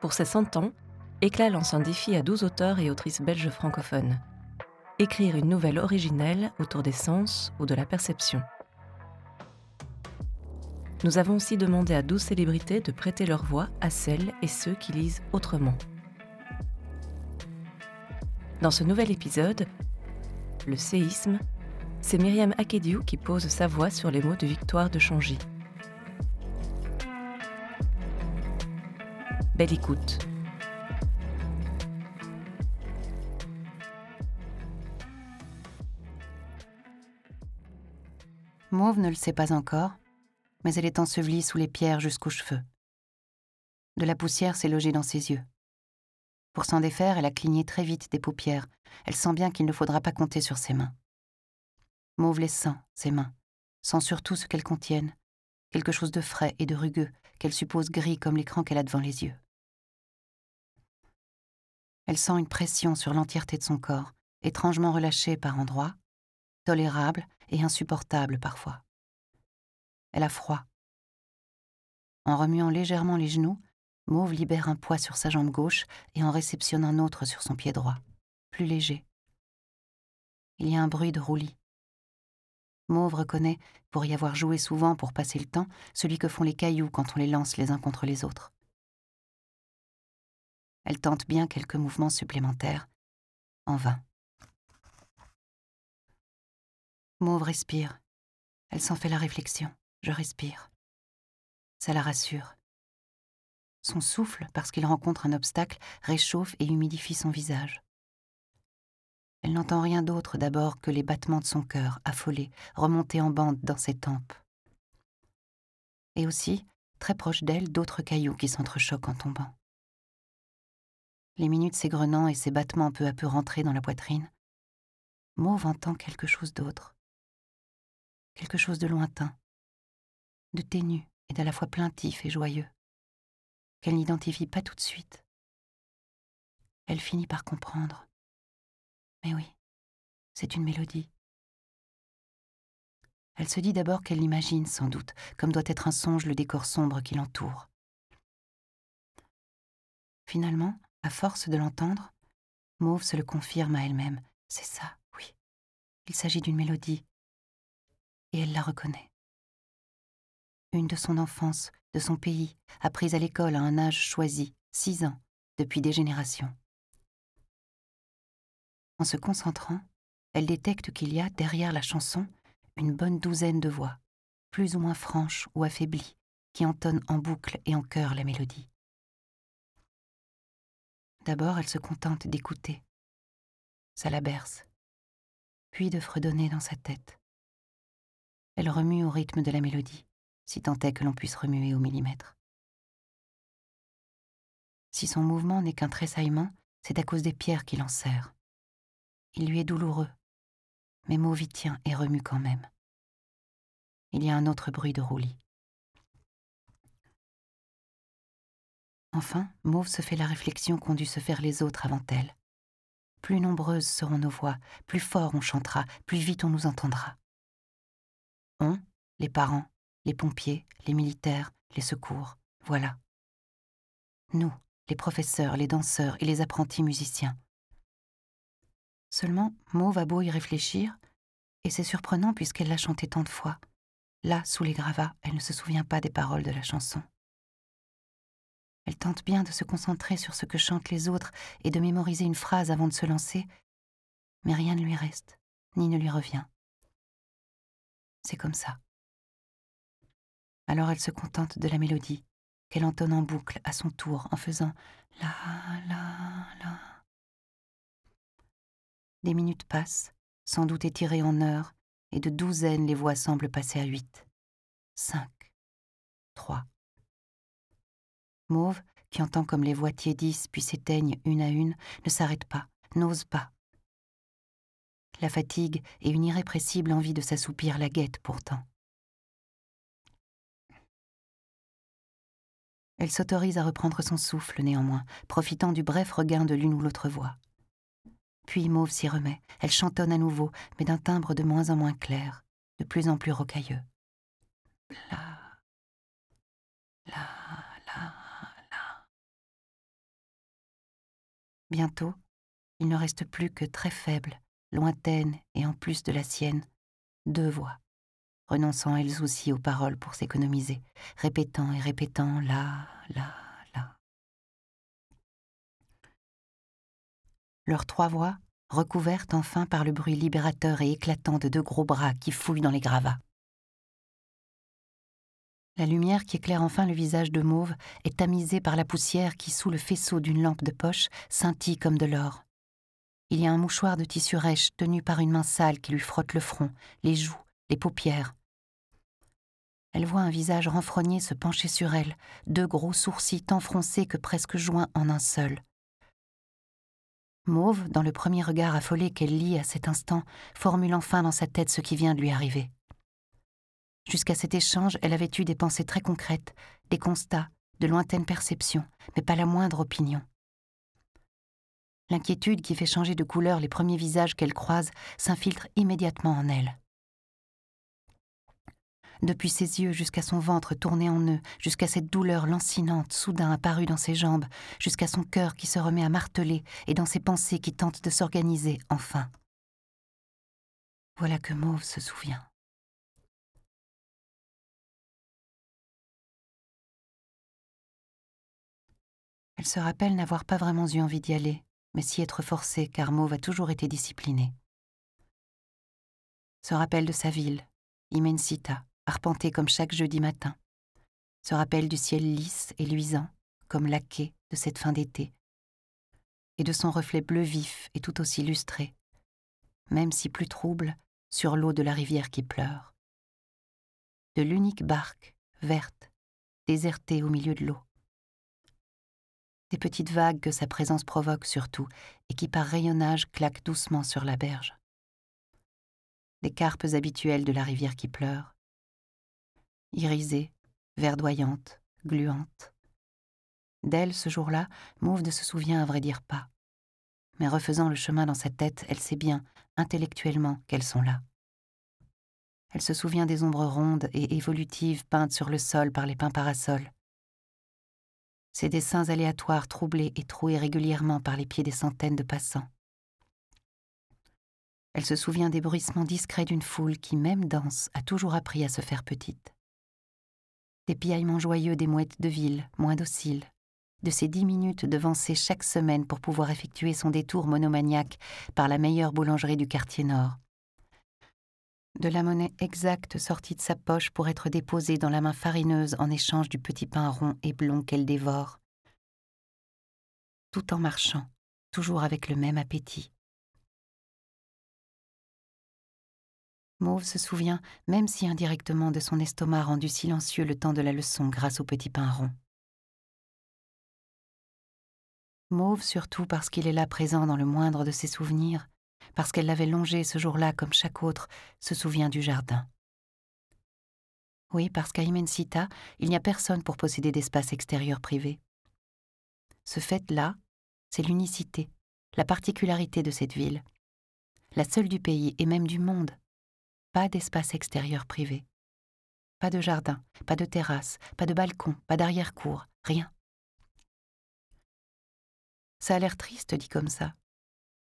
Pour ses 100 ans, Éclat lance un défi à 12 auteurs et autrices belges francophones. Écrire une nouvelle originelle autour des sens ou de la perception. Nous avons aussi demandé à 12 célébrités de prêter leur voix à celles et ceux qui lisent autrement. Dans ce nouvel épisode, le séisme, c'est Myriam Akediou qui pose sa voix sur les mots de Victoire de Changy. Belle écoute. Mauve ne le sait pas encore, mais elle est ensevelie sous les pierres jusqu'aux cheveux. De la poussière s'est logée dans ses yeux. Pour s'en défaire, elle a cligné très vite des paupières. Elle sent bien qu'il ne faudra pas compter sur ses mains. Mauve les sent, ses mains, sent surtout ce qu'elles contiennent, quelque chose de frais et de rugueux, qu'elle suppose gris comme l'écran qu'elle a devant les yeux. Elle sent une pression sur l'entièreté de son corps, étrangement relâchée par endroits, tolérable et insupportable parfois. Elle a froid. En remuant légèrement les genoux, Mauve libère un poids sur sa jambe gauche et en réceptionne un autre sur son pied droit, plus léger. Il y a un bruit de roulis. Mauve reconnaît, pour y avoir joué souvent pour passer le temps, celui que font les cailloux quand on les lance les uns contre les autres. Elle tente bien quelques mouvements supplémentaires, en vain. Mauve respire. Elle s'en fait la réflexion. Je respire. Ça la rassure. Son souffle, parce qu'il rencontre un obstacle, réchauffe et humidifie son visage. Elle n'entend rien d'autre d'abord que les battements de son cœur, affolés, remontés en bande dans ses tempes. Et aussi, très proche d'elle, d'autres cailloux qui s'entrechoquent en tombant. Les minutes s'égrenant et ses battements peu à peu rentrés dans la poitrine, Mauve entend quelque chose d'autre. Quelque chose de lointain, de ténu et d'à la fois plaintif et joyeux, qu'elle n'identifie pas tout de suite. Elle finit par comprendre. Mais oui, c'est une mélodie. Elle se dit d'abord qu'elle l'imagine sans doute, comme doit être un songe le décor sombre qui l'entoure. Finalement, à force de l'entendre, Mauve se le confirme à elle-même. C'est ça, oui. Il s'agit d'une mélodie. Et elle la reconnaît. Une de son enfance, de son pays, apprise à l'école à un âge choisi, six ans, depuis des générations. En se concentrant, elle détecte qu'il y a, derrière la chanson, une bonne douzaine de voix, plus ou moins franches ou affaiblies, qui entonnent en boucle et en chœur la mélodie. D'abord, elle se contente d'écouter. Ça la berce, puis de fredonner dans sa tête. Elle remue au rythme de la mélodie, si tant est que l'on puisse remuer au millimètre. Si son mouvement n'est qu'un tressaillement, c'est à cause des pierres qui serrent. Il lui est douloureux, mais Mauve y tient et remue quand même. Il y a un autre bruit de roulis. Enfin, Mauve se fait la réflexion qu'ont dû se faire les autres avant elle. Plus nombreuses seront nos voix, plus fort on chantera, plus vite on nous entendra. On, les parents, les pompiers, les militaires, les secours, voilà. Nous, les professeurs, les danseurs et les apprentis musiciens, Seulement, Mauve a beau y réfléchir, et c'est surprenant puisqu'elle l'a chanté tant de fois. Là, sous les gravats, elle ne se souvient pas des paroles de la chanson. Elle tente bien de se concentrer sur ce que chantent les autres et de mémoriser une phrase avant de se lancer, mais rien ne lui reste, ni ne lui revient. C'est comme ça. Alors elle se contente de la mélodie, qu'elle entonne en boucle à son tour en faisant la la la. Des minutes passent, sans doute étirées en heures, et de douzaines les voix semblent passer à huit. Cinq. Trois. Mauve, qui entend comme les voix tiédissent puis s'éteignent une à une, ne s'arrête pas, n'ose pas. La fatigue et une irrépressible envie de s'assoupir la guettent pourtant. Elle s'autorise à reprendre son souffle néanmoins, profitant du bref regain de l'une ou l'autre voix. Puis Mauve s'y remet. Elle chantonne à nouveau, mais d'un timbre de moins en moins clair, de plus en plus rocailleux. La, la, la, la. Bientôt, il ne reste plus que très faible, lointaine et en plus de la sienne, deux voix, renonçant elles aussi aux paroles pour s'économiser, répétant et répétant là, là, là. Leurs trois voix, recouvertes enfin par le bruit libérateur et éclatant de deux gros bras qui fouillent dans les gravats. La lumière qui éclaire enfin le visage de Mauve est tamisée par la poussière qui, sous le faisceau d'une lampe de poche, scintille comme de l'or. Il y a un mouchoir de tissu rêche tenu par une main sale qui lui frotte le front, les joues, les paupières. Elle voit un visage renfrogné se pencher sur elle, deux gros sourcils tant froncés que presque joints en un seul. Mauve, dans le premier regard affolé qu'elle lit à cet instant, formule enfin dans sa tête ce qui vient de lui arriver. Jusqu'à cet échange, elle avait eu des pensées très concrètes, des constats, de lointaines perceptions, mais pas la moindre opinion. L'inquiétude qui fait changer de couleur les premiers visages qu'elle croise s'infiltre immédiatement en elle. Depuis ses yeux jusqu'à son ventre tourné en nœud, jusqu'à cette douleur lancinante soudain apparue dans ses jambes, jusqu'à son cœur qui se remet à marteler et dans ses pensées qui tentent de s'organiser enfin. Voilà que Mauve se souvient. Elle se rappelle n'avoir pas vraiment eu envie d'y aller, mais s'y être forcée car Mauve a toujours été disciplinée. Se rappelle de sa ville, Immensita, arpentée comme chaque jeudi matin. Se rappelle du ciel lisse et luisant, comme laqué de cette fin d'été. Et de son reflet bleu vif et tout aussi lustré, même si plus trouble, sur l'eau de la rivière qui pleure. De l'unique barque, verte, désertée au milieu de l'eau des petites vagues que sa présence provoque surtout, et qui par rayonnage claquent doucement sur la berge. Des carpes habituelles de la rivière qui pleure, irisées, verdoyantes, gluantes. D'elle, ce jour-là, Mauve ne se souvient à vrai dire pas. Mais refaisant le chemin dans sa tête, elle sait bien, intellectuellement, qu'elles sont là. Elle se souvient des ombres rondes et évolutives peintes sur le sol par les pins parasols, ces dessins aléatoires troublés et troués régulièrement par les pieds des centaines de passants. Elle se souvient des bruissements discrets d'une foule qui, même danse, a toujours appris à se faire petite. Des piaillements joyeux des mouettes de ville, moins dociles, de ces dix minutes devancées chaque semaine pour pouvoir effectuer son détour monomaniaque par la meilleure boulangerie du quartier nord, de la monnaie exacte sortie de sa poche pour être déposée dans la main farineuse en échange du petit pain rond et blond qu'elle dévore. Tout en marchant, toujours avec le même appétit. Mauve se souvient, même si indirectement, de son estomac rendu silencieux le temps de la leçon grâce au petit pain rond. Mauve surtout parce qu'il est là présent dans le moindre de ses souvenirs, parce qu'elle l'avait longé ce jour-là comme chaque autre, se souvient du jardin. Oui, parce qu'à Immensita, il n'y a personne pour posséder d'espace extérieur privé. Ce fait-là, c'est l'unicité, la particularité de cette ville. La seule du pays et même du monde. Pas d'espace extérieur privé. Pas de jardin, pas de terrasse, pas de balcon, pas d'arrière-cour, rien. Ça a l'air triste dit comme ça,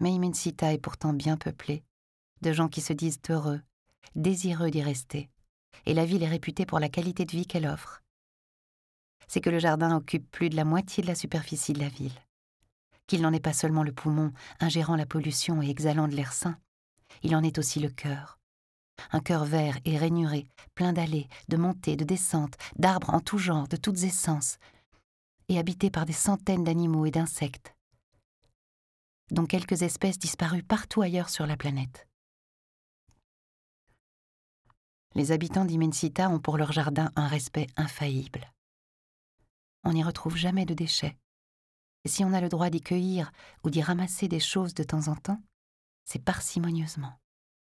mais est pourtant bien peuplée, de gens qui se disent heureux, désireux d'y rester, et la ville est réputée pour la qualité de vie qu'elle offre. C'est que le jardin occupe plus de la moitié de la superficie de la ville, qu'il n'en est pas seulement le poumon, ingérant la pollution et exhalant de l'air sain, il en est aussi le cœur. Un cœur vert et rainuré, plein d'allées, de montées, de descentes, d'arbres en tout genre, de toutes essences, et habité par des centaines d'animaux et d'insectes, dont quelques espèces disparues partout ailleurs sur la planète. Les habitants d'Immensita ont pour leur jardin un respect infaillible. On n'y retrouve jamais de déchets. Et si on a le droit d'y cueillir ou d'y ramasser des choses de temps en temps, c'est parcimonieusement.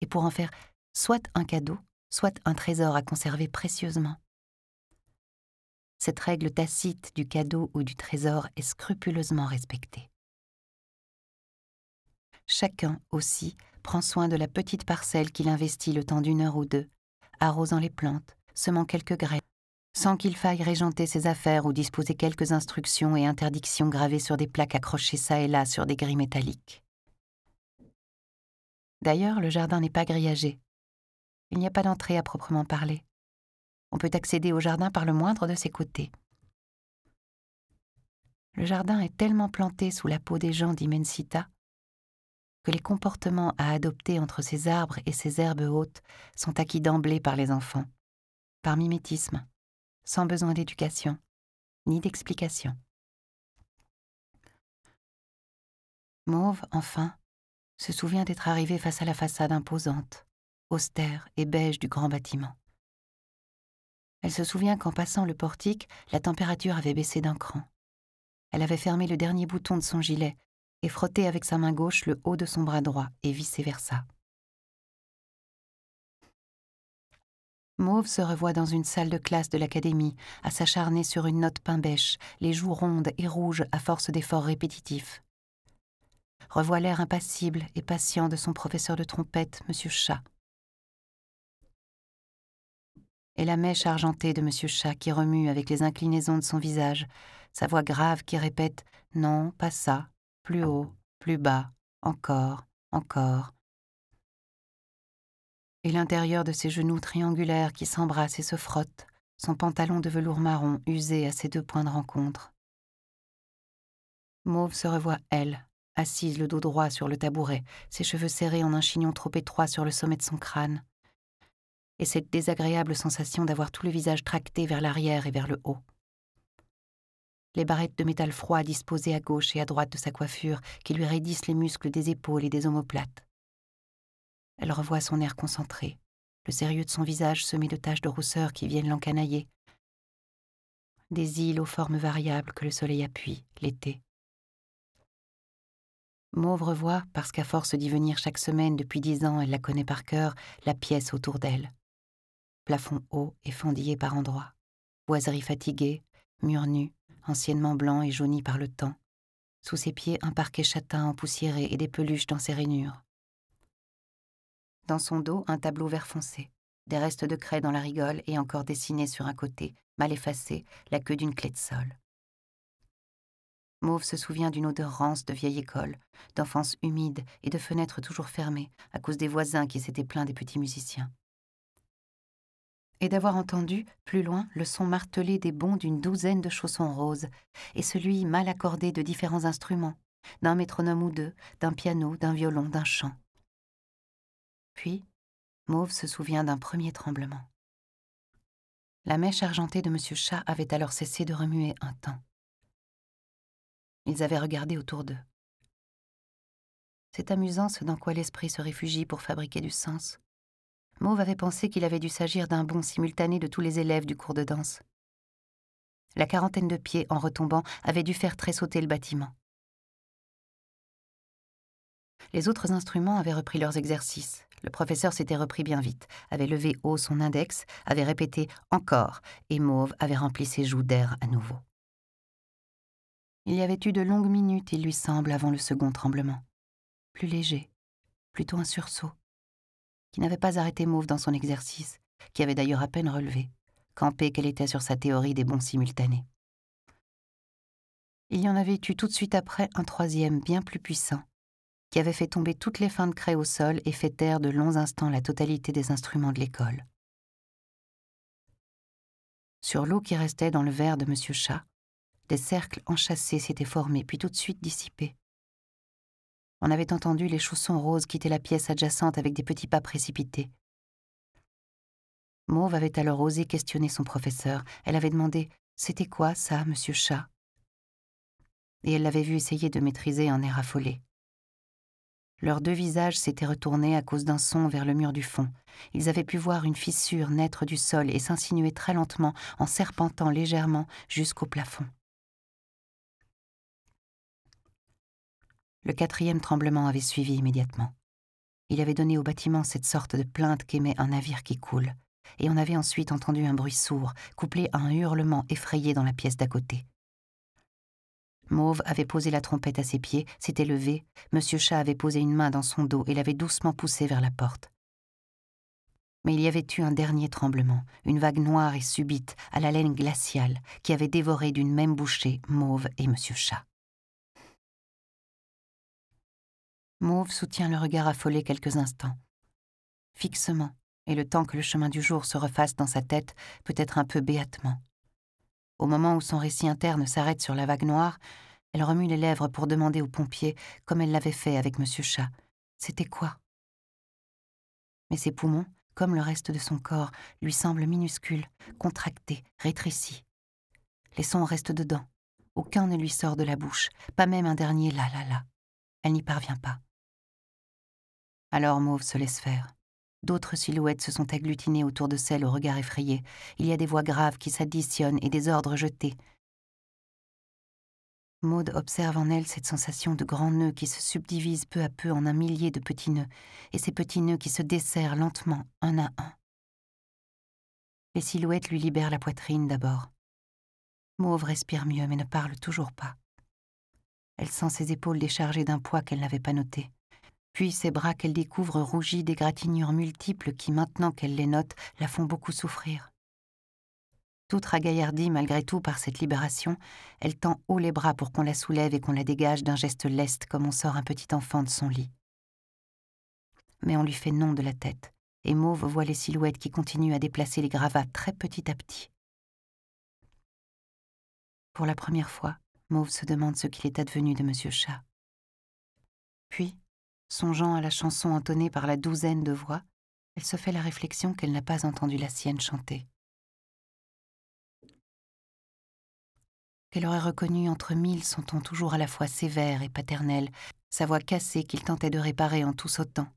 Et pour en faire soit un cadeau, soit un trésor à conserver précieusement. Cette règle tacite du cadeau ou du trésor est scrupuleusement respectée. Chacun aussi prend soin de la petite parcelle qu'il investit le temps d'une heure ou deux, arrosant les plantes, semant quelques graines, sans qu'il faille régenter ses affaires ou disposer quelques instructions et interdictions gravées sur des plaques accrochées çà et là sur des grilles métalliques. D'ailleurs, le jardin n'est pas grillagé. Il n'y a pas d'entrée à proprement parler. On peut accéder au jardin par le moindre de ses côtés. Le jardin est tellement planté sous la peau des gens d'Immensita que les comportements à adopter entre ces arbres et ces herbes hautes sont acquis d'emblée par les enfants, par mimétisme, sans besoin d'éducation, ni d'explication. Mauve, enfin, se souvient d'être arrivé face à la façade imposante, austère et beige du grand bâtiment. Elle se souvient qu'en passant le portique, la température avait baissé d'un cran. Elle avait fermé le dernier bouton de son gilet et frotté avec sa main gauche le haut de son bras droit et vice-versa. Mauve se revoit dans une salle de classe de l'académie, à s'acharner sur une note pain bêche, les joues rondes et rouges à force d'efforts répétitifs. Revoit l'air impassible et patient de son professeur de trompette, M. Chat. Et la mèche argentée de M. Chat qui remue avec les inclinaisons de son visage, sa voix grave qui répète Non, pas ça, plus haut, plus bas, encore, encore, et l'intérieur de ses genoux triangulaires qui s'embrassent et se frottent, son pantalon de velours marron usé à ses deux points de rencontre. Mauve se revoit, elle, assise le dos droit sur le tabouret, ses cheveux serrés en un chignon trop étroit sur le sommet de son crâne, et cette désagréable sensation d'avoir tout le visage tracté vers l'arrière et vers le haut. Les barrettes de métal froid disposées à gauche et à droite de sa coiffure qui lui raidissent les muscles des épaules et des omoplates. Elle revoit son air concentré, le sérieux de son visage semé de taches de rousseur qui viennent l'encanailler. Des îles aux formes variables que le soleil appuie, l'été. Mauve revoit, parce qu'à force d'y venir chaque semaine depuis dix ans, elle la connaît par cœur, la pièce autour d'elle. Plafond haut et fendillé par endroits, boiserie fatiguée, murs nus, anciennement blancs et jaunis par le temps, sous ses pieds un parquet châtain empoussiéré et des peluches dans ses rainures. Dans son dos, un tableau vert foncé, des restes de craie dans la rigole et encore dessinés sur un côté, mal effacé, la queue d'une clé de sol. Mauve se souvient d'une odeur rance de vieille école, d'enfance humide et de fenêtres toujours fermées à cause des voisins qui s'étaient plaints des petits musiciens. Et d'avoir entendu, plus loin, le son martelé des bons d'une douzaine de chaussons roses, et celui mal accordé de différents instruments, d'un métronome ou deux, d'un piano, d'un violon, d'un chant. Puis, Mauve se souvient d'un premier tremblement. La mèche argentée de M. Chat avait alors cessé de remuer un temps. Ils avaient regardé autour d'eux. C'est amusant ce dans quoi l'esprit se réfugie pour fabriquer du sens. Mauve avait pensé qu'il avait dû s'agir d'un bond simultané de tous les élèves du cours de danse. La quarantaine de pieds, en retombant, avait dû faire tressauter le bâtiment. Les autres instruments avaient repris leurs exercices. Le professeur s'était repris bien vite, avait levé haut son index, avait répété encore, et Mauve avait rempli ses joues d'air à nouveau. Il y avait eu de longues minutes, il lui semble, avant le second tremblement. Plus léger, plutôt un sursaut, qui n'avait pas arrêté Mauve dans son exercice, qui avait d'ailleurs à peine relevé, campé qu'elle était sur sa théorie des bons simultanés. Il y en avait eu tout de suite après un troisième bien plus puissant, qui avait fait tomber toutes les fins de craie au sol et fait taire de longs instants la totalité des instruments de l'école. Sur l'eau qui restait dans le verre de M. Chat, des cercles enchâssés s'étaient formés puis tout de suite dissipés. On avait entendu les chaussons roses quitter la pièce adjacente avec des petits pas précipités. Mauve avait alors osé questionner son professeur. Elle avait demandé C'était quoi ça, monsieur Chat? Et elle l'avait vu essayer de maîtriser un air affolé. Leurs deux visages s'étaient retournés à cause d'un son vers le mur du fond. Ils avaient pu voir une fissure naître du sol et s'insinuer très lentement en serpentant légèrement jusqu'au plafond. Le quatrième tremblement avait suivi immédiatement. Il avait donné au bâtiment cette sorte de plainte qu'émet un navire qui coule, et on avait ensuite entendu un bruit sourd, couplé à un hurlement effrayé dans la pièce d'à côté. Mauve avait posé la trompette à ses pieds, s'était levé, Monsieur Chat avait posé une main dans son dos et l'avait doucement poussé vers la porte. Mais il y avait eu un dernier tremblement, une vague noire et subite, à la laine glaciale, qui avait dévoré d'une même bouchée Mauve et Monsieur Chat. Mauve soutient le regard affolé quelques instants. Fixement, et le temps que le chemin du jour se refasse dans sa tête, peut-être un peu béatement. Au moment où son récit interne s'arrête sur la vague noire, elle remue les lèvres pour demander aux pompiers, comme elle l'avait fait avec Monsieur Chat, c'était quoi? Mais ses poumons, comme le reste de son corps, lui semblent minuscules, contractés, rétrécis. Les sons restent dedans. Aucun ne lui sort de la bouche, pas même un dernier là là là. Elle n'y parvient pas. Alors Mauve se laisse faire. D'autres silhouettes se sont agglutinées autour de celle au regard effrayé. Il y a des voix graves qui s'additionnent et des ordres jetés. Maud observe en elle cette sensation de grands nœuds qui se subdivisent peu à peu en un millier de petits nœuds, et ces petits nœuds qui se desserrent lentement, un à un. Les silhouettes lui libèrent la poitrine d'abord. Mauve respire mieux, mais ne parle toujours pas. Elle sent ses épaules déchargées d'un poids qu'elle n'avait pas noté. Puis ses bras qu'elle découvre rougis d'égratignures multiples qui, maintenant qu'elle les note, la font beaucoup souffrir. Toute ragaillardie malgré tout par cette libération, elle tend haut les bras pour qu'on la soulève et qu'on la dégage d'un geste leste comme on sort un petit enfant de son lit. Mais on lui fait non de la tête, et Mauve voit les silhouettes qui continuent à déplacer les gravats très petit à petit. Pour la première fois, Mauve se demande ce qu'il est advenu de Monsieur Chat. Puis, songeant à la chanson entonnée par la douzaine de voix, elle se fait la réflexion qu'elle n'a pas entendu la sienne chanter. qu'elle aurait reconnu entre mille son ton toujours à la fois sévère et paternel, sa voix cassée qu'il tentait de réparer en tout sautant,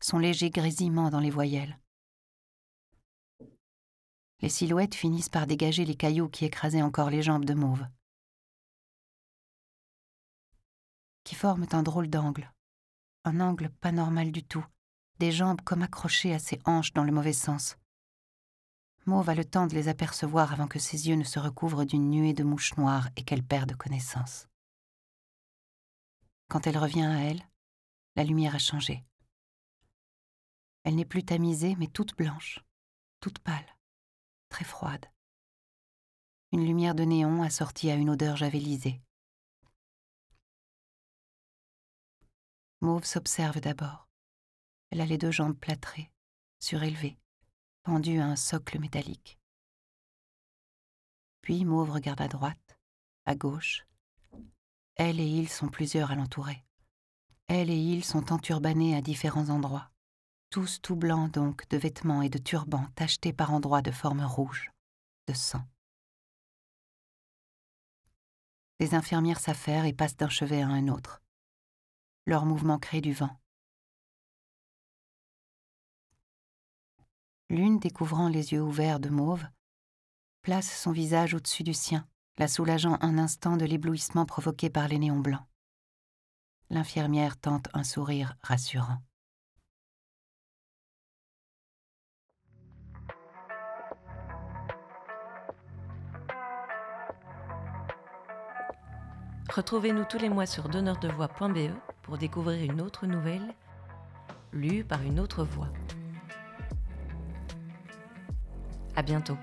son léger grésillement dans les voyelles. Les silhouettes finissent par dégager les cailloux qui écrasaient encore les jambes de Mauve, qui forment un drôle d'angle, un angle pas normal du tout, des jambes comme accrochées à ses hanches dans le mauvais sens. Mauve a le temps de les apercevoir avant que ses yeux ne se recouvrent d'une nuée de mouches noires et qu'elle perde connaissance. Quand elle revient à elle, la lumière a changé. Elle n'est plus tamisée, mais toute blanche, toute pâle, très froide. Une lumière de néon assortie à une odeur javelisée. Mauve s'observe d'abord. Elle a les deux jambes plâtrées, surélevées pendu à un socle métallique. Puis Mauve regarde à droite, à gauche. Elle et il sont plusieurs à l'entourer. Elle et il sont enturbanés à différents endroits, tous tout blancs donc de vêtements et de turbans tachetés par endroits de forme rouge, de sang. Les infirmières s'affairent et passent d'un chevet à un autre. Leur mouvement crée du vent. L'une, découvrant les yeux ouverts de mauve, place son visage au-dessus du sien, la soulageant un instant de l'éblouissement provoqué par les néons blancs. L'infirmière tente un sourire rassurant. Retrouvez-nous tous les mois sur donneurdevoix.be pour découvrir une autre nouvelle lue par une autre voix. À bientôt.